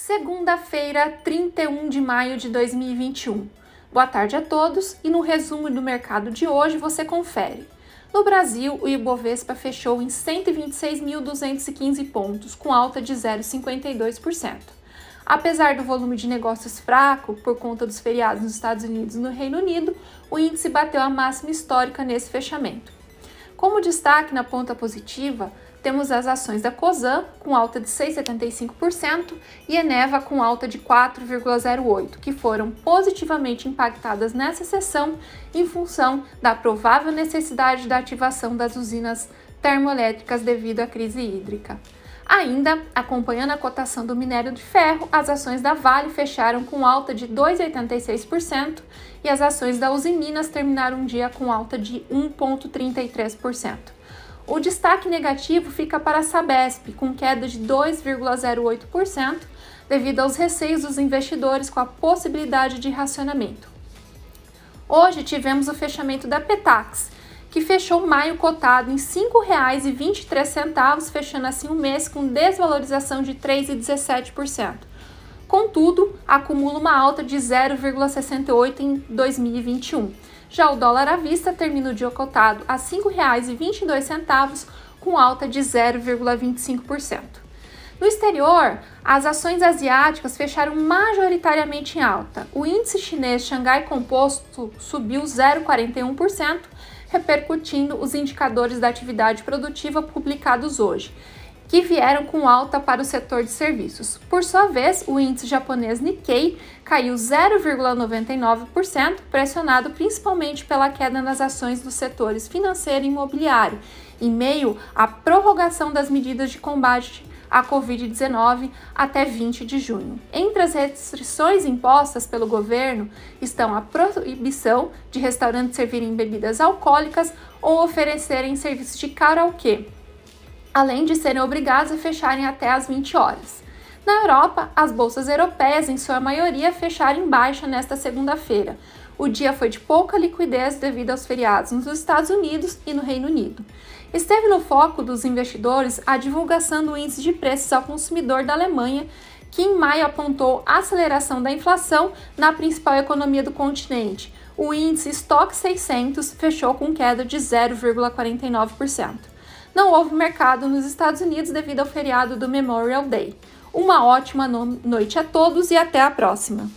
Segunda-feira, 31 de maio de 2021. Boa tarde a todos e no resumo do mercado de hoje você confere. No Brasil, o Ibovespa fechou em 126.215 pontos, com alta de 0,52%. Apesar do volume de negócios fraco por conta dos feriados nos Estados Unidos e no Reino Unido, o índice bateu a máxima histórica nesse fechamento. Como destaque na ponta positiva, temos as ações da COSAN com alta de 6,75% e Eneva com alta de 4,08%, que foram positivamente impactadas nessa sessão em função da provável necessidade da ativação das usinas termoelétricas devido à crise hídrica. Ainda, acompanhando a cotação do minério de ferro, as ações da Vale fecharam com alta de 2,86% e as ações da Usiminas terminaram o dia com alta de 1,33%. O destaque negativo fica para a Sabesp, com queda de 2,08%, devido aos receios dos investidores com a possibilidade de racionamento. Hoje tivemos o fechamento da Petax, que fechou maio cotado em R$ 5,23, fechando assim o mês com desvalorização de 3,17%. Contudo, acumula uma alta de 0,68 em 2021 já o dólar à vista termina o dia cotado a R$ 5,22, com alta de 0,25%. No exterior, as ações asiáticas fecharam majoritariamente em alta. O índice chinês Xangai Composto subiu 0,41%, repercutindo os indicadores da atividade produtiva publicados hoje que vieram com alta para o setor de serviços. Por sua vez, o índice japonês Nikkei caiu 0,99%, pressionado principalmente pela queda nas ações dos setores financeiro e imobiliário, em meio à prorrogação das medidas de combate à Covid-19 até 20 de junho. Entre as restrições impostas pelo governo estão a proibição de restaurantes servirem bebidas alcoólicas ou oferecerem serviços de karaokê além de serem obrigados a fecharem até às 20 horas. Na Europa, as bolsas europeias, em sua maioria, fecharam em baixa nesta segunda-feira. O dia foi de pouca liquidez devido aos feriados nos Estados Unidos e no Reino Unido. Esteve no foco dos investidores a divulgação do índice de preços ao consumidor da Alemanha, que em maio apontou aceleração da inflação na principal economia do continente. O índice Stock 600 fechou com queda de 0,49% não houve mercado nos Estados Unidos devido ao feriado do Memorial Day. Uma ótima no noite a todos e até a próxima!